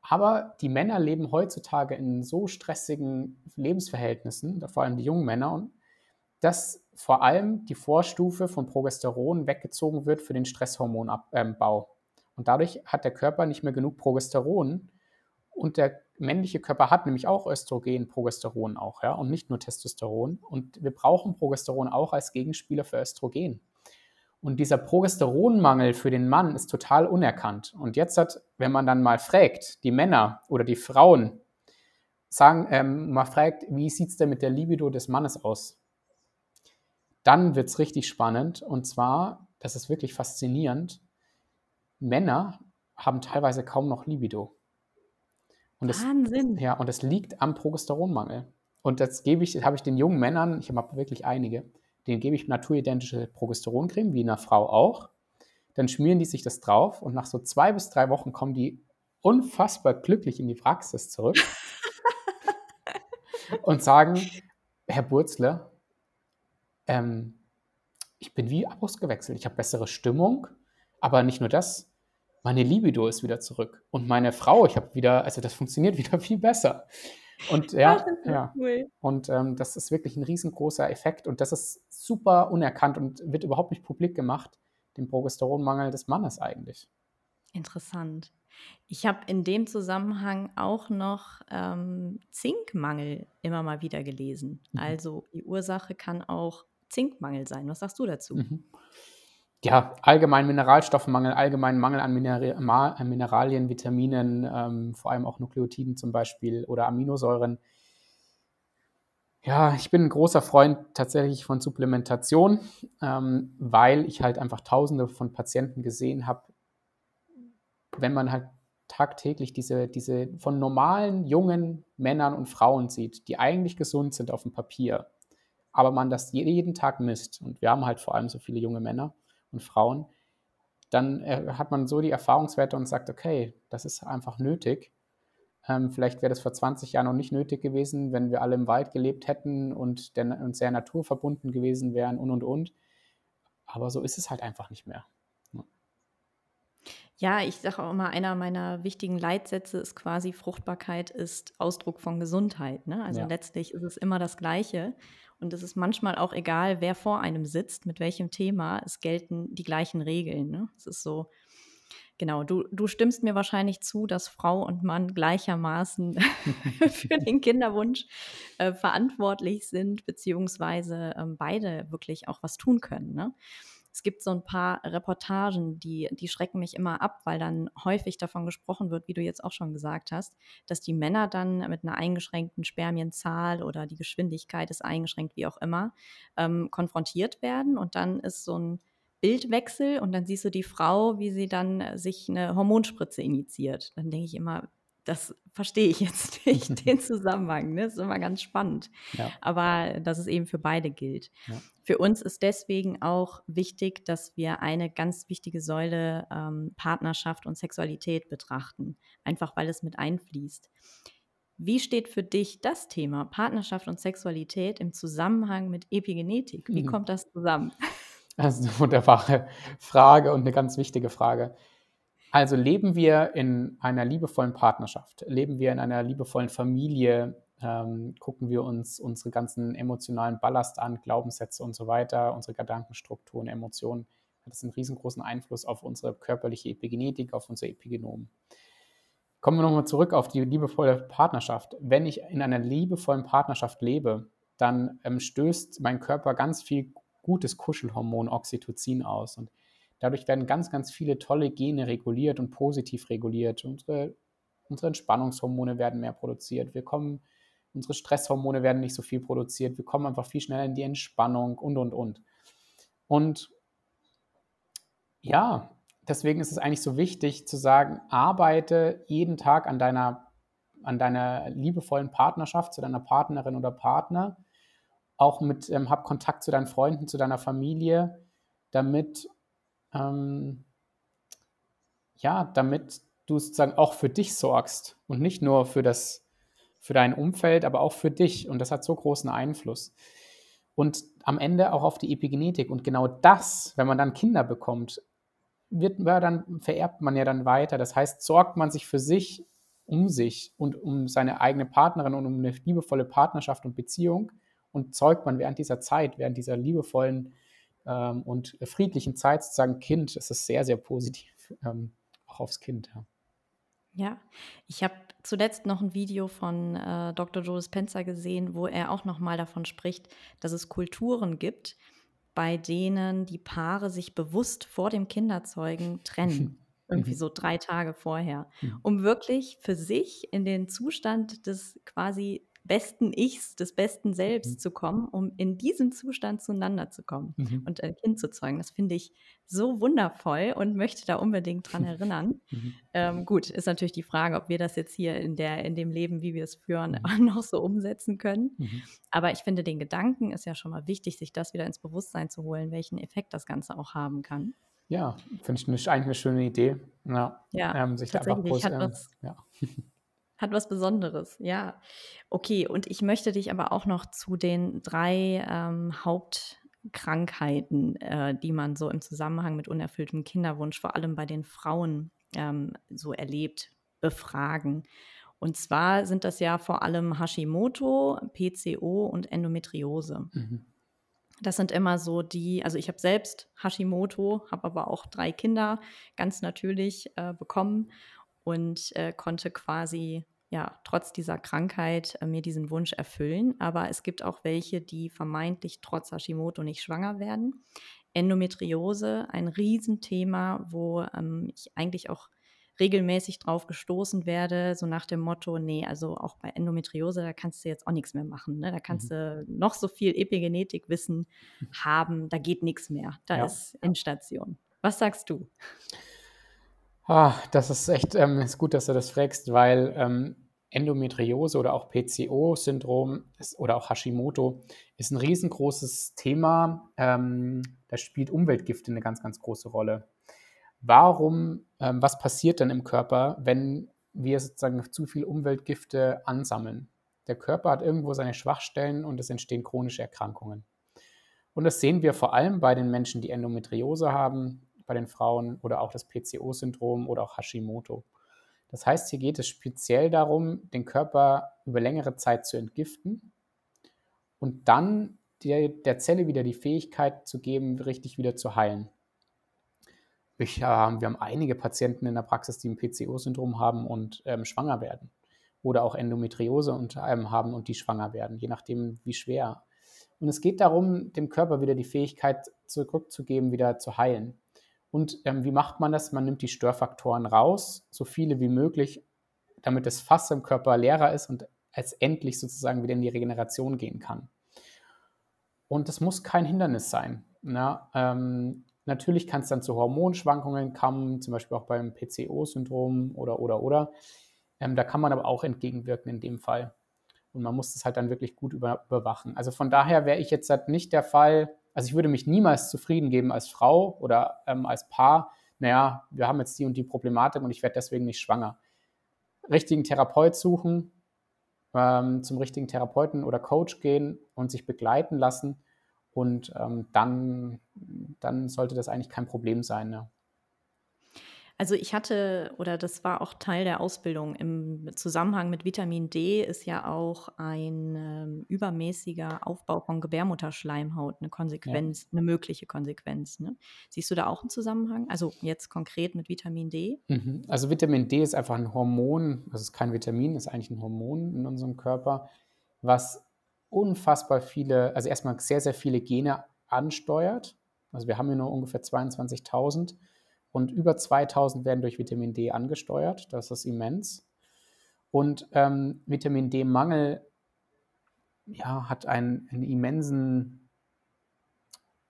[SPEAKER 2] Aber die Männer leben heutzutage in so stressigen Lebensverhältnissen, vor allem die jungen Männer, dass vor allem die Vorstufe von Progesteron weggezogen wird für den Stresshormonbau. Und dadurch hat der Körper nicht mehr genug Progesteron. Und der männliche Körper hat nämlich auch Östrogen, Progesteron auch, ja, und nicht nur Testosteron. Und wir brauchen Progesteron auch als Gegenspieler für Östrogen. Und dieser Progesteronmangel für den Mann ist total unerkannt. Und jetzt hat, wenn man dann mal fragt, die Männer oder die Frauen, sagen, ähm, mal fragt, wie sieht es denn mit der Libido des Mannes aus? Dann wird es richtig spannend. Und zwar, das ist wirklich faszinierend, Männer haben teilweise kaum noch Libido. Und Wahnsinn. Das, ja, und das liegt am Progesteronmangel. Und das gebe ich, habe ich den jungen Männern, ich habe wirklich einige, denen gebe ich naturidentische Progesteroncreme, wie einer Frau auch. Dann schmieren die sich das drauf und nach so zwei bis drei Wochen kommen die unfassbar glücklich in die Praxis zurück und sagen, Herr Burzler, ähm, ich bin wie ausgewechselt. Ich habe bessere Stimmung, aber nicht nur das, meine Libido ist wieder zurück. Und meine Frau, ich habe wieder, also das funktioniert wieder viel besser. Und ja, ja. Cool. Und ähm, das ist wirklich ein riesengroßer Effekt und das ist super unerkannt und wird überhaupt nicht publik gemacht, den Progesteronmangel des Mannes eigentlich.
[SPEAKER 1] Interessant. Ich habe in dem Zusammenhang auch noch ähm, Zinkmangel immer mal wieder gelesen. Mhm. Also die Ursache kann auch Zinkmangel sein. Was sagst du dazu? Mhm
[SPEAKER 2] ja, allgemein Mineralstoffmangel, allgemein Mangel an, Mineral Mineralien, Vitaminen, ähm, vor allem auch Nukleotiden zum Beispiel oder Aminosäuren. Ja, ich bin ein großer Freund tatsächlich von Supplementation, ähm, weil ich halt einfach tausende von Patienten gesehen habe, wenn man halt tagtäglich diese, diese von normalen jungen Männern und Frauen sieht, die eigentlich gesund sind auf dem Papier, aber man das jeden Tag misst. Und wir haben halt vor allem so viele junge Männer und Frauen, dann äh, hat man so die Erfahrungswerte und sagt, okay, das ist einfach nötig. Ähm, vielleicht wäre das vor 20 Jahren noch nicht nötig gewesen, wenn wir alle im Wald gelebt hätten und, der, und sehr naturverbunden gewesen wären und und und. Aber so ist es halt einfach nicht mehr.
[SPEAKER 1] Ja, ich sage auch immer, einer meiner wichtigen Leitsätze ist quasi, Fruchtbarkeit ist Ausdruck von Gesundheit. Ne? Also ja. letztlich ist es immer das Gleiche. Und es ist manchmal auch egal, wer vor einem sitzt, mit welchem Thema. Es gelten die gleichen Regeln. Ne? Es ist so, genau, du, du stimmst mir wahrscheinlich zu, dass Frau und Mann gleichermaßen für den Kinderwunsch äh, verantwortlich sind, beziehungsweise ähm, beide wirklich auch was tun können. Ne? Es gibt so ein paar Reportagen, die, die schrecken mich immer ab, weil dann häufig davon gesprochen wird, wie du jetzt auch schon gesagt hast, dass die Männer dann mit einer eingeschränkten Spermienzahl oder die Geschwindigkeit ist eingeschränkt, wie auch immer, ähm, konfrontiert werden. Und dann ist so ein Bildwechsel und dann siehst du die Frau, wie sie dann sich eine Hormonspritze initiiert. Dann denke ich immer, das verstehe ich jetzt nicht, den Zusammenhang. Ne? Das ist immer ganz spannend. Ja. Aber dass es eben für beide gilt. Ja. Für uns ist deswegen auch wichtig, dass wir eine ganz wichtige Säule ähm, Partnerschaft und Sexualität betrachten, einfach weil es mit einfließt. Wie steht für dich das Thema Partnerschaft und Sexualität im Zusammenhang mit Epigenetik? Wie mhm. kommt das zusammen?
[SPEAKER 2] Das ist eine wunderbare Frage und eine ganz wichtige Frage. Also leben wir in einer liebevollen Partnerschaft, leben wir in einer liebevollen Familie, ähm, gucken wir uns unsere ganzen emotionalen Ballast an, Glaubenssätze und so weiter, unsere Gedankenstrukturen, Emotionen, hat das einen riesengroßen Einfluss auf unsere körperliche Epigenetik, auf unser Epigenom. Kommen wir nochmal zurück auf die liebevolle Partnerschaft. Wenn ich in einer liebevollen Partnerschaft lebe, dann ähm, stößt mein Körper ganz viel gutes Kuschelhormon Oxytocin aus. Und Dadurch werden ganz, ganz viele tolle Gene reguliert und positiv reguliert. Unsere, unsere Entspannungshormone werden mehr produziert. Wir kommen, unsere Stresshormone werden nicht so viel produziert. Wir kommen einfach viel schneller in die Entspannung und, und, und. Und ja, deswegen ist es eigentlich so wichtig zu sagen, arbeite jeden Tag an deiner, an deiner liebevollen Partnerschaft zu deiner Partnerin oder Partner. Auch mit, ähm, hab Kontakt zu deinen Freunden, zu deiner Familie, damit ähm, ja, damit du sozusagen auch für dich sorgst und nicht nur für das, für dein Umfeld, aber auch für dich. Und das hat so großen Einfluss. Und am Ende auch auf die Epigenetik. Und genau das, wenn man dann Kinder bekommt, wird dann vererbt man ja dann weiter. Das heißt, sorgt man sich für sich um sich und um seine eigene Partnerin und um eine liebevolle Partnerschaft und Beziehung und zeugt man während dieser Zeit, während dieser liebevollen ähm, und friedlichen Zeit sozusagen Kind. Das ist sehr, sehr positiv, ähm, auch aufs Kind.
[SPEAKER 1] Ja, ja. ich habe zuletzt noch ein Video von äh, Dr. Joe Spencer gesehen, wo er auch noch mal davon spricht, dass es Kulturen gibt, bei denen die Paare sich bewusst vor dem Kinderzeugen trennen. irgendwie so drei Tage vorher, um wirklich für sich in den Zustand des quasi besten Ichs, des besten Selbst mhm. zu kommen, um in diesem Zustand zueinander zu kommen mhm. und ein Kind zu zeugen. Das finde ich so wundervoll und möchte da unbedingt dran erinnern. Mhm. Ähm, gut, ist natürlich die Frage, ob wir das jetzt hier in, der, in dem Leben, wie wir es führen, mhm. noch so umsetzen können. Mhm. Aber ich finde, den Gedanken ist ja schon mal wichtig, sich das wieder ins Bewusstsein zu holen, welchen Effekt das Ganze auch haben kann.
[SPEAKER 2] Ja, finde ich eigentlich eine schöne Idee. Ja,
[SPEAKER 1] ja ähm, sich da einfach was, ja. Hat was Besonderes, ja. Okay, und ich möchte dich aber auch noch zu den drei ähm, Hauptkrankheiten, äh, die man so im Zusammenhang mit unerfülltem Kinderwunsch, vor allem bei den Frauen, ähm, so erlebt, befragen. Und zwar sind das ja vor allem Hashimoto, PCO und Endometriose. Mhm. Das sind immer so die, also ich habe selbst Hashimoto, habe aber auch drei Kinder ganz natürlich äh, bekommen und äh, konnte quasi ja trotz dieser Krankheit äh, mir diesen Wunsch erfüllen. Aber es gibt auch welche, die vermeintlich trotz Hashimoto nicht schwanger werden. Endometriose, ein Riesenthema, wo ähm, ich eigentlich auch regelmäßig drauf gestoßen werde, so nach dem Motto, nee, also auch bei Endometriose, da kannst du jetzt auch nichts mehr machen. Ne? Da kannst mhm. du noch so viel Epigenetikwissen haben, da geht nichts mehr. Da ja. ist Endstation. Was sagst du?
[SPEAKER 2] Ah, das ist echt ähm, ist gut, dass du das fragst, weil ähm, Endometriose oder auch PCO-Syndrom oder auch Hashimoto ist ein riesengroßes Thema. Ähm, da spielt Umweltgifte eine ganz, ganz große Rolle. Warum, ähm, was passiert dann im Körper, wenn wir sozusagen zu viel Umweltgifte ansammeln? Der Körper hat irgendwo seine Schwachstellen und es entstehen chronische Erkrankungen. Und das sehen wir vor allem bei den Menschen, die Endometriose haben, bei den Frauen oder auch das PCO-Syndrom oder auch Hashimoto. Das heißt, hier geht es speziell darum, den Körper über längere Zeit zu entgiften und dann der, der Zelle wieder die Fähigkeit zu geben, richtig wieder zu heilen. Ich, äh, wir haben einige Patienten in der Praxis, die ein PCO-Syndrom haben und ähm, schwanger werden. Oder auch Endometriose und, ähm, haben und die schwanger werden, je nachdem, wie schwer. Und es geht darum, dem Körper wieder die Fähigkeit zurückzugeben, wieder zu heilen. Und ähm, wie macht man das? Man nimmt die Störfaktoren raus, so viele wie möglich, damit das Fass im Körper leerer ist und es endlich sozusagen wieder in die Regeneration gehen kann. Und das muss kein Hindernis sein. Na, ähm, natürlich kann es dann zu Hormonschwankungen kommen, zum Beispiel auch beim PCO-Syndrom oder, oder, oder. Ähm, da kann man aber auch entgegenwirken in dem Fall. Und man muss das halt dann wirklich gut über, überwachen. Also von daher wäre ich jetzt halt nicht der Fall, also ich würde mich niemals zufrieden geben als Frau oder ähm, als Paar, naja, wir haben jetzt die und die Problematik und ich werde deswegen nicht schwanger. Richtigen Therapeut suchen, ähm, zum richtigen Therapeuten oder Coach gehen und sich begleiten lassen und ähm, dann, dann sollte das eigentlich kein Problem sein. Ne?
[SPEAKER 1] Also ich hatte, oder das war auch Teil der Ausbildung, im Zusammenhang mit Vitamin D ist ja auch ein ähm, übermäßiger Aufbau von Gebärmutterschleimhaut eine Konsequenz, ja. eine mögliche Konsequenz. Ne? Siehst du da auch einen Zusammenhang? Also jetzt konkret mit Vitamin D?
[SPEAKER 2] Mhm. Also Vitamin D ist einfach ein Hormon, das ist kein Vitamin, ist eigentlich ein Hormon in unserem Körper, was unfassbar viele, also erstmal sehr, sehr viele Gene ansteuert. Also wir haben hier nur ungefähr 22.000 und über 2000 werden durch Vitamin D angesteuert. Das ist immens. Und ähm, Vitamin D-Mangel ja, hat einen, einen immensen,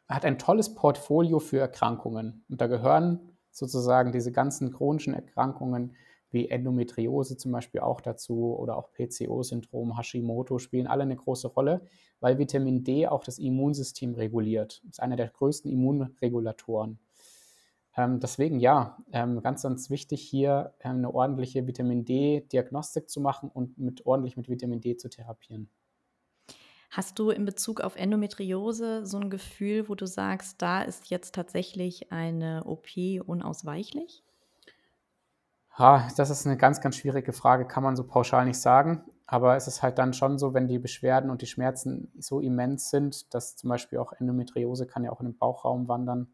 [SPEAKER 2] hat ein tolles Portfolio für Erkrankungen. Und da gehören sozusagen diese ganzen chronischen Erkrankungen wie Endometriose zum Beispiel auch dazu oder auch PCO-Syndrom, Hashimoto spielen alle eine große Rolle, weil Vitamin D auch das Immunsystem reguliert. Das ist einer der größten Immunregulatoren. Ähm, deswegen ja, ähm, ganz, ganz wichtig hier ähm, eine ordentliche Vitamin D-Diagnostik zu machen und mit ordentlich mit Vitamin D zu therapieren.
[SPEAKER 1] Hast du in Bezug auf Endometriose so ein Gefühl, wo du sagst, da ist jetzt tatsächlich eine OP unausweichlich?
[SPEAKER 2] Ha, das ist eine ganz, ganz schwierige Frage, kann man so pauschal nicht sagen. Aber es ist halt dann schon so, wenn die Beschwerden und die Schmerzen so immens sind, dass zum Beispiel auch Endometriose kann ja auch in den Bauchraum wandern,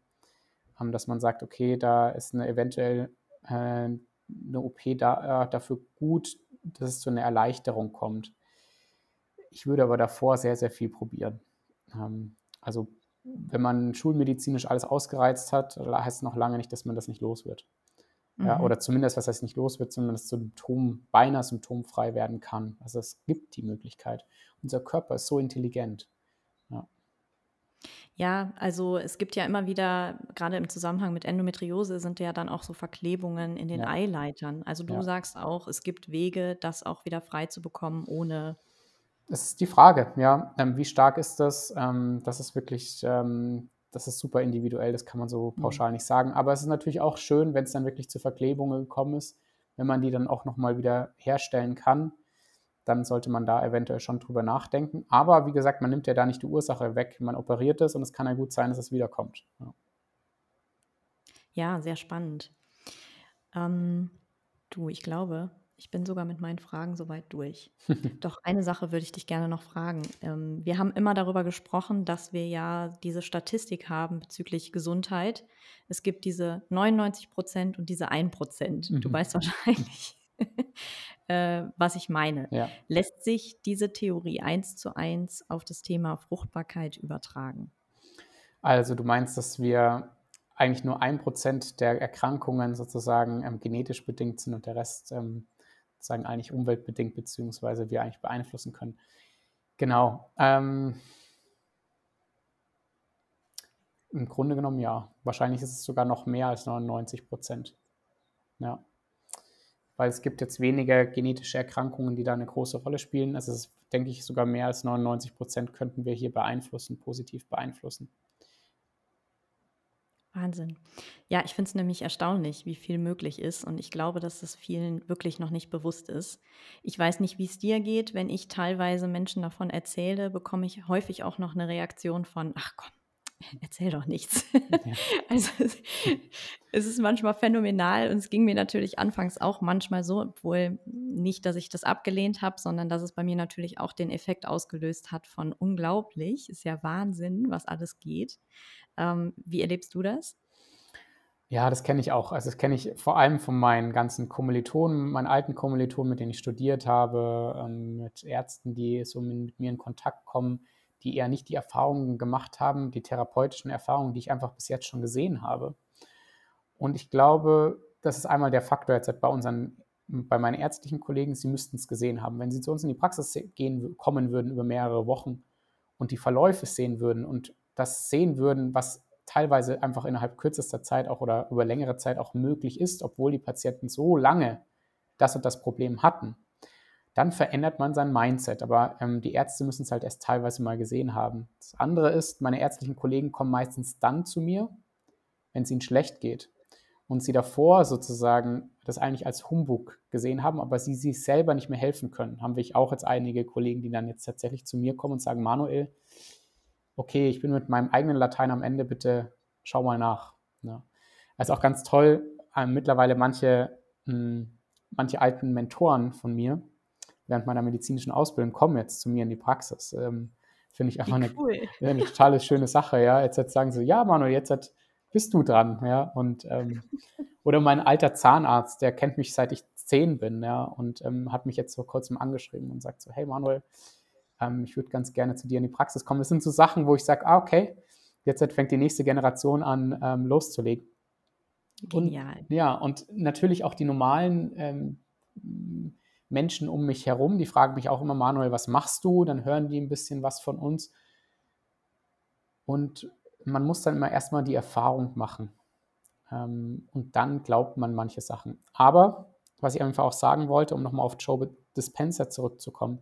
[SPEAKER 2] dass man sagt, okay, da ist eine eventuell äh, eine OP da, äh, dafür gut, dass es zu einer Erleichterung kommt. Ich würde aber davor sehr, sehr viel probieren. Ähm, also wenn man schulmedizinisch alles ausgereizt hat, heißt es noch lange nicht, dass man das nicht los wird. Ja, mhm. oder zumindest, was heißt nicht los wird, sondern das Symptom beinahe symptomfrei werden kann. Also es gibt die Möglichkeit. Unser Körper ist so intelligent. Ja.
[SPEAKER 1] Ja, also es gibt ja immer wieder, gerade im Zusammenhang mit Endometriose, sind ja dann auch so Verklebungen in den ja. Eileitern. Also du ja. sagst auch, es gibt Wege, das auch wieder frei zu bekommen, ohne.
[SPEAKER 2] Das ist die Frage, ja. Ähm, wie stark ist das? Ähm, das ist wirklich ähm, das ist super individuell, das kann man so mhm. pauschal nicht sagen. Aber es ist natürlich auch schön, wenn es dann wirklich zu Verklebungen gekommen ist, wenn man die dann auch nochmal wieder herstellen kann, dann sollte man da eventuell schon drüber nachdenken. Aber wie gesagt, man nimmt ja da nicht die Ursache weg, man operiert es und es kann ja gut sein, dass es wiederkommt. Ja,
[SPEAKER 1] ja sehr spannend. Ähm, du, ich glaube, ich bin sogar mit meinen Fragen soweit durch. Doch eine Sache würde ich dich gerne noch fragen. Ähm, wir haben immer darüber gesprochen, dass wir ja diese Statistik haben bezüglich Gesundheit. Es gibt diese 99 Prozent und diese 1 Prozent. Mhm. Du weißt wahrscheinlich, äh, was ich meine. Ja. Lässt sich diese Theorie eins zu eins auf das Thema Fruchtbarkeit übertragen?
[SPEAKER 2] Also du meinst, dass wir eigentlich nur ein Prozent der Erkrankungen sozusagen ähm, genetisch bedingt sind und der Rest ähm, sozusagen eigentlich umweltbedingt, beziehungsweise wir eigentlich beeinflussen können. Genau. Ähm, Im Grunde genommen ja. Wahrscheinlich ist es sogar noch mehr als 99 Prozent. Ja. Weil es gibt jetzt weniger genetische Erkrankungen, die da eine große Rolle spielen. Also ist, denke ich, sogar mehr als 99 Prozent könnten wir hier beeinflussen, positiv beeinflussen.
[SPEAKER 1] Wahnsinn. Ja, ich finde es nämlich erstaunlich, wie viel möglich ist. Und ich glaube, dass es vielen wirklich noch nicht bewusst ist. Ich weiß nicht, wie es dir geht. Wenn ich teilweise Menschen davon erzähle, bekomme ich häufig auch noch eine Reaktion von, ach komm, erzähl doch nichts. Ja. also es ist manchmal phänomenal und es ging mir natürlich anfangs auch manchmal so, obwohl nicht, dass ich das abgelehnt habe, sondern dass es bei mir natürlich auch den Effekt ausgelöst hat von unglaublich, ist ja Wahnsinn, was alles geht. Ähm, wie erlebst du das?
[SPEAKER 2] Ja, das kenne ich auch. Also das kenne ich vor allem von meinen ganzen Kommilitonen, meinen alten Kommilitonen, mit denen ich studiert habe, ähm, mit Ärzten, die so mit mir in Kontakt kommen, die eher nicht die Erfahrungen gemacht haben, die therapeutischen Erfahrungen, die ich einfach bis jetzt schon gesehen habe. Und ich glaube, das ist einmal der Faktor jetzt bei unseren, bei meinen ärztlichen Kollegen, sie müssten es gesehen haben. Wenn sie zu uns in die Praxis gehen, kommen würden über mehrere Wochen und die Verläufe sehen würden und das sehen würden, was teilweise einfach innerhalb kürzester Zeit auch oder über längere Zeit auch möglich ist, obwohl die Patienten so lange das und das Problem hatten, dann verändert man sein Mindset. Aber ähm, die Ärzte müssen es halt erst teilweise mal gesehen haben. Das andere ist, meine ärztlichen Kollegen kommen meistens dann zu mir, wenn es ihnen schlecht geht und sie davor sozusagen das eigentlich als Humbug gesehen haben, aber sie sich selber nicht mehr helfen können. Haben wir auch jetzt einige Kollegen, die dann jetzt tatsächlich zu mir kommen und sagen, Manuel, okay, ich bin mit meinem eigenen Latein am Ende, bitte schau mal nach. Ja. Also auch ganz toll, äh, mittlerweile manche, mh, hm, manche alten Mentoren von mir während meiner medizinischen Ausbildung kommen jetzt zu mir in die Praxis. Ähm, Finde ich einfach eine, cool. eine, totale schöne Sache. Ja, jetzt, jetzt sagen sie, ja, Manuel, jetzt hat, bist du dran. Ja, und ähm, oder mein alter Zahnarzt, der kennt mich seit ich zehn bin, ja, und ähm, hat mich jetzt vor kurzem angeschrieben und sagt so, hey Manuel, ähm, ich würde ganz gerne zu dir in die Praxis kommen. Das sind so Sachen, wo ich sage, ah, okay, jetzt fängt die nächste Generation an, ähm, loszulegen. Genial. Und, ja, und natürlich auch die normalen ähm, Menschen um mich herum, die fragen mich auch immer, Manuel, was machst du? Dann hören die ein bisschen was von uns. Und man muss dann immer erstmal die Erfahrung machen. Ähm, und dann glaubt man manche Sachen. Aber, was ich einfach auch sagen wollte, um nochmal auf Joe Dispenser zurückzukommen,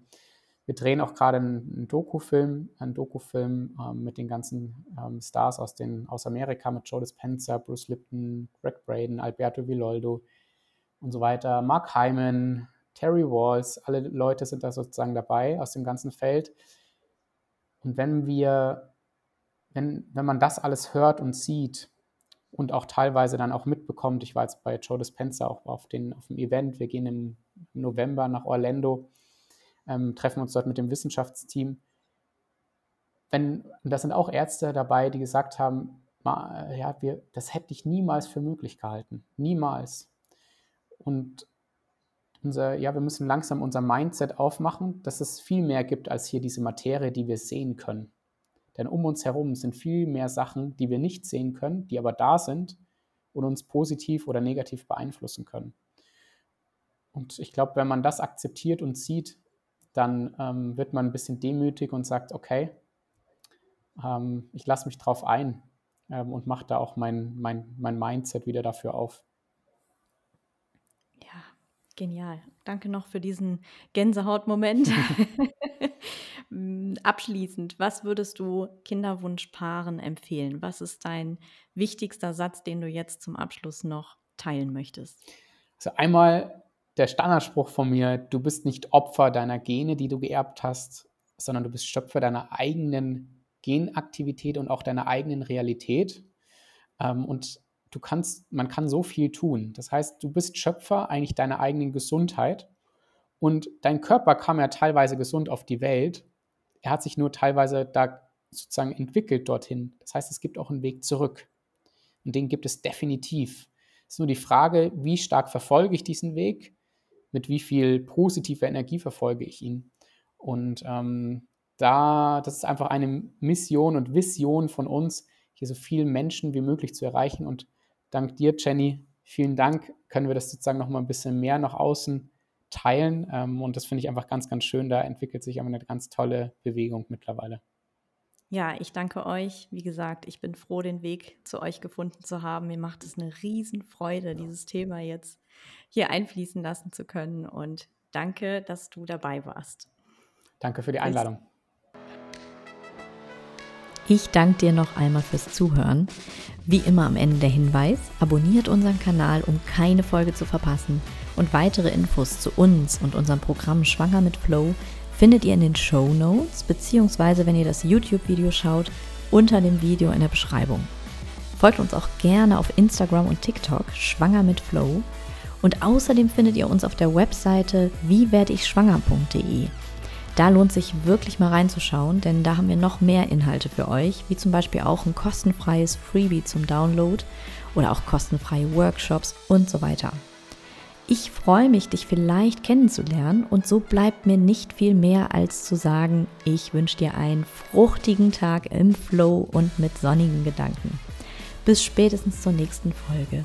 [SPEAKER 2] wir drehen auch gerade einen, Dokufilm, einen Dokufilm ähm, mit den ganzen ähm, Stars aus, den, aus Amerika, mit Joe Dispenza, Bruce Lipton, Greg Braden, Alberto Villoldo und so weiter, Mark Hyman, Terry Walls, alle Leute sind da sozusagen dabei aus dem ganzen Feld. Und wenn wir, wenn, wenn man das alles hört und sieht, und auch teilweise dann auch mitbekommt. Ich war jetzt bei Joe Dispenza auch auf, den, auf dem Event. Wir gehen im November nach Orlando, ähm, treffen uns dort mit dem Wissenschaftsteam. Wenn, da sind auch Ärzte dabei, die gesagt haben, ja, wir, das hätte ich niemals für möglich gehalten. Niemals. Und unser, ja, wir müssen langsam unser Mindset aufmachen, dass es viel mehr gibt als hier diese Materie, die wir sehen können. Denn um uns herum sind viel mehr Sachen, die wir nicht sehen können, die aber da sind und uns positiv oder negativ beeinflussen können. Und ich glaube, wenn man das akzeptiert und sieht, dann ähm, wird man ein bisschen demütig und sagt, okay, ähm, ich lasse mich drauf ein ähm, und mache da auch mein, mein, mein Mindset wieder dafür auf.
[SPEAKER 1] Genial. Danke noch für diesen Gänsehautmoment. Hm, abschließend, was würdest du Kinderwunschpaaren empfehlen? Was ist dein wichtigster Satz, den du jetzt zum Abschluss noch teilen möchtest?
[SPEAKER 2] Also einmal der Standardspruch von mir, du bist nicht Opfer deiner Gene, die du geerbt hast, sondern du bist Schöpfer deiner eigenen Genaktivität und auch deiner eigenen Realität. Ähm, und du kannst, man kann so viel tun. Das heißt, du bist Schöpfer eigentlich deiner eigenen Gesundheit und dein Körper kam ja teilweise gesund auf die Welt er hat sich nur teilweise da sozusagen entwickelt dorthin. Das heißt, es gibt auch einen Weg zurück. Und den gibt es definitiv. Es ist nur die Frage, wie stark verfolge ich diesen Weg, mit wie viel positiver Energie verfolge ich ihn. Und ähm, da, das ist einfach eine Mission und Vision von uns, hier so viele Menschen wie möglich zu erreichen. Und dank dir, Jenny, vielen Dank, können wir das sozusagen noch mal ein bisschen mehr nach außen teilen. Ähm, und das finde ich einfach ganz, ganz schön. Da entwickelt sich aber eine ganz tolle Bewegung mittlerweile.
[SPEAKER 1] Ja, ich danke euch. Wie gesagt, ich bin froh, den Weg zu euch gefunden zu haben. Mir macht es eine Riesenfreude, dieses Thema jetzt hier einfließen lassen zu können. Und danke, dass du dabei warst.
[SPEAKER 2] Danke für die Einladung.
[SPEAKER 1] Ich danke dir noch einmal fürs Zuhören. Wie immer am Ende der Hinweis, abonniert unseren Kanal, um keine Folge zu verpassen. Und weitere Infos zu uns und unserem Programm Schwanger mit Flow findet ihr in den Show Notes, beziehungsweise wenn ihr das YouTube-Video schaut, unter dem Video in der Beschreibung. Folgt uns auch gerne auf Instagram und TikTok, Schwanger mit Flow. Und außerdem findet ihr uns auf der Webseite wiewerdeich-schwanger.de. Da lohnt sich wirklich mal reinzuschauen, denn da haben wir noch mehr Inhalte für euch, wie zum Beispiel auch ein kostenfreies Freebie zum Download oder auch kostenfreie Workshops und so weiter. Ich freue mich, dich vielleicht kennenzulernen und so bleibt mir nicht viel mehr als zu sagen, ich wünsche dir einen fruchtigen Tag im Flow und mit sonnigen Gedanken. Bis spätestens zur nächsten Folge.